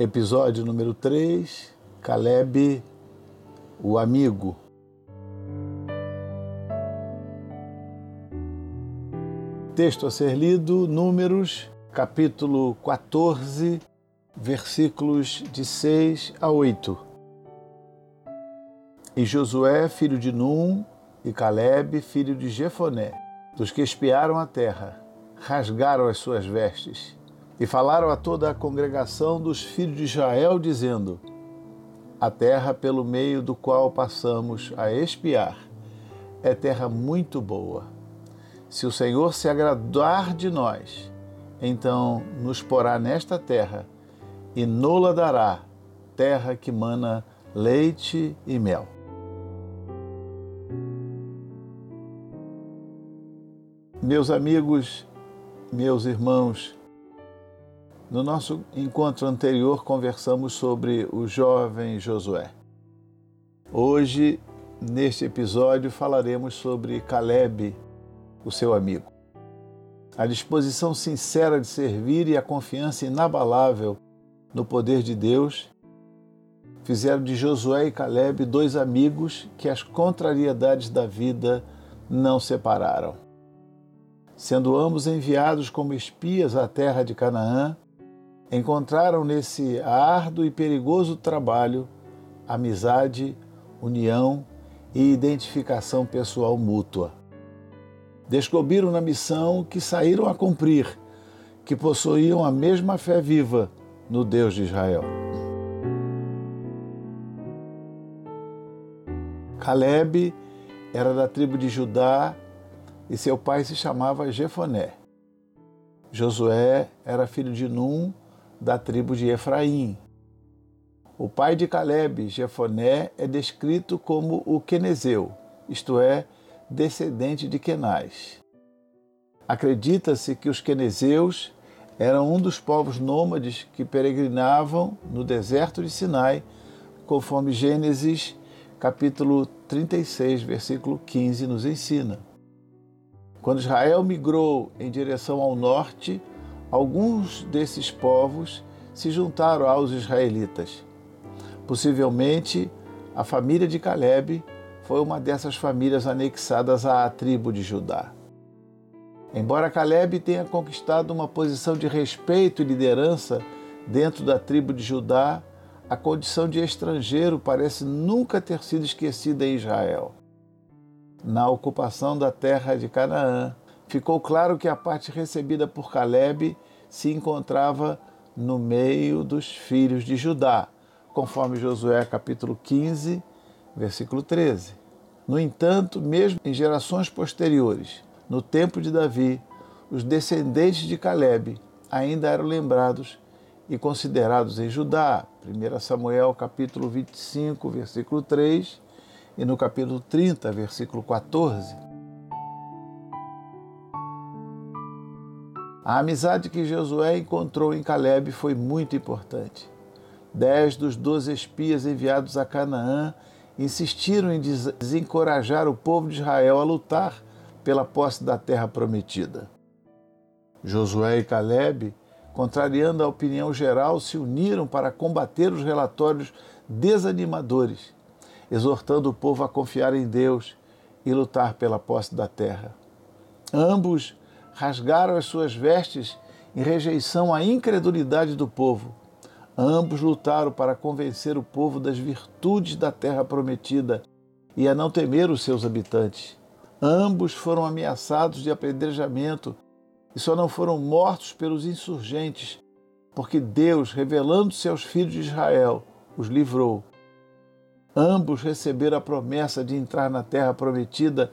Episódio número 3: Caleb, o amigo. Texto a ser lido: Números, capítulo 14, versículos de 6 a 8. E Josué, filho de Num, e Caleb, filho de Jefoné, dos que espiaram a terra, rasgaram as suas vestes e falaram a toda a congregação dos filhos de Israel, dizendo: A terra pelo meio do qual passamos a espiar é terra muito boa. Se o Senhor se agradar de nós, então nos porá nesta terra e nola dará, terra que mana leite e mel. Meus amigos, meus irmãos, no nosso encontro anterior, conversamos sobre o jovem Josué. Hoje, neste episódio, falaremos sobre Caleb, o seu amigo. A disposição sincera de servir e a confiança inabalável no poder de Deus fizeram de Josué e Caleb dois amigos que as contrariedades da vida não separaram. Sendo ambos enviados como espias à terra de Canaã, encontraram nesse árduo e perigoso trabalho amizade, união e identificação pessoal mútua. Descobriram na missão que saíram a cumprir, que possuíam a mesma fé viva no Deus de Israel. Caleb era da tribo de Judá e seu pai se chamava Jefoné. Josué era filho de Num da tribo de Efraim. O pai de Caleb, Jefoné, é descrito como o Quenezeu, isto é, descendente de Kenaz. Acredita-se que os quenezeus eram um dos povos nômades que peregrinavam no deserto de Sinai, conforme Gênesis capítulo 36, versículo 15 nos ensina. Quando Israel migrou em direção ao norte, alguns desses povos se juntaram aos israelitas. Possivelmente, a família de Caleb foi uma dessas famílias anexadas à tribo de Judá. Embora Caleb tenha conquistado uma posição de respeito e liderança dentro da tribo de Judá, a condição de estrangeiro parece nunca ter sido esquecida em Israel. Na ocupação da terra de Canaã, ficou claro que a parte recebida por Caleb se encontrava no meio dos filhos de Judá, conforme Josué capítulo 15, versículo 13. No entanto, mesmo em gerações posteriores, no tempo de Davi, os descendentes de Caleb ainda eram lembrados e considerados em Judá. 1 Samuel capítulo 25, versículo 3 e no capítulo 30, versículo 14. A amizade que Josué encontrou em Caleb foi muito importante. Dez dos doze espias enviados a Canaã insistiram em desencorajar o povo de Israel a lutar pela posse da terra prometida. Josué e Caleb, contrariando a opinião geral, se uniram para combater os relatórios desanimadores, exortando o povo a confiar em Deus e lutar pela posse da terra. Ambos rasgaram as suas vestes em rejeição à incredulidade do povo. Ambos lutaram para convencer o povo das virtudes da terra prometida e a não temer os seus habitantes. Ambos foram ameaçados de apedrejamento e só não foram mortos pelos insurgentes, porque Deus, revelando-se aos filhos de Israel, os livrou. Ambos receberam a promessa de entrar na terra prometida,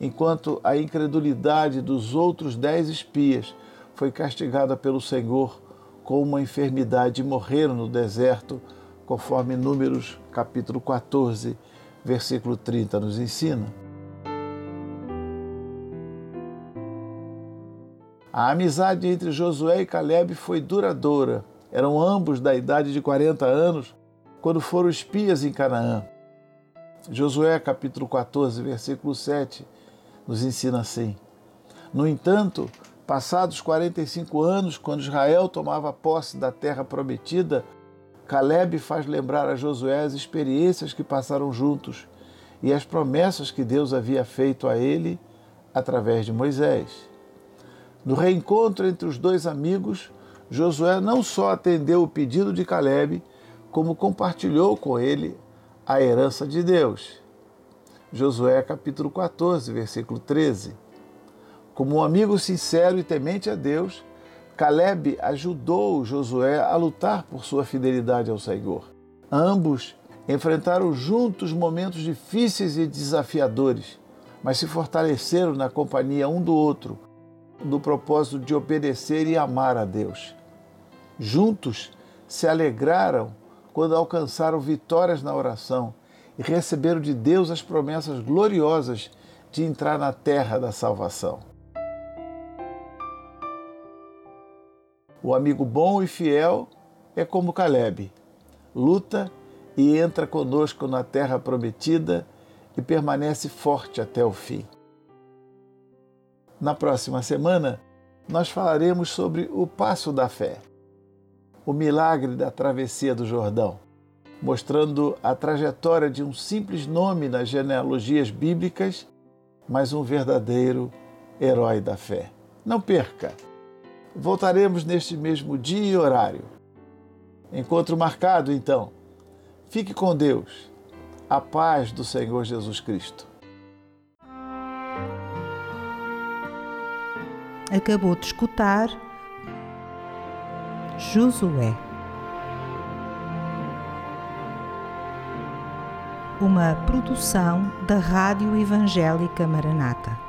enquanto a incredulidade dos outros dez espias foi castigada pelo Senhor com uma enfermidade e morreram no deserto, conforme Números capítulo 14, versículo 30 nos ensina. A amizade entre Josué e Caleb foi duradoura. Eram ambos da idade de 40 anos quando foram espias em Canaã. Josué, capítulo 14, versículo 7, nos ensina assim: No entanto, passados 45 anos, quando Israel tomava posse da terra prometida, Caleb faz lembrar a Josué as experiências que passaram juntos e as promessas que Deus havia feito a ele através de Moisés. No reencontro entre os dois amigos, Josué não só atendeu o pedido de Caleb, como compartilhou com ele a herança de Deus. Josué capítulo 14, versículo 13. Como um amigo sincero e temente a Deus, Caleb ajudou Josué a lutar por sua fidelidade ao Senhor. Ambos enfrentaram juntos momentos difíceis e desafiadores, mas se fortaleceram na companhia um do outro, no propósito de obedecer e amar a Deus. Juntos se alegraram quando alcançaram vitórias na oração e receberam de Deus as promessas gloriosas de entrar na terra da salvação. O amigo bom e fiel é como Caleb, luta e entra conosco na terra prometida e permanece forte até o fim. Na próxima semana, nós falaremos sobre o passo da fé o milagre da travessia do Jordão, mostrando a trajetória de um simples nome nas genealogias bíblicas, mas um verdadeiro herói da fé. Não perca! Voltaremos neste mesmo dia e horário. Encontro marcado, então. Fique com Deus. A paz do Senhor Jesus Cristo. Acabou de escutar Josué. Uma produção da Rádio Evangélica Maranata.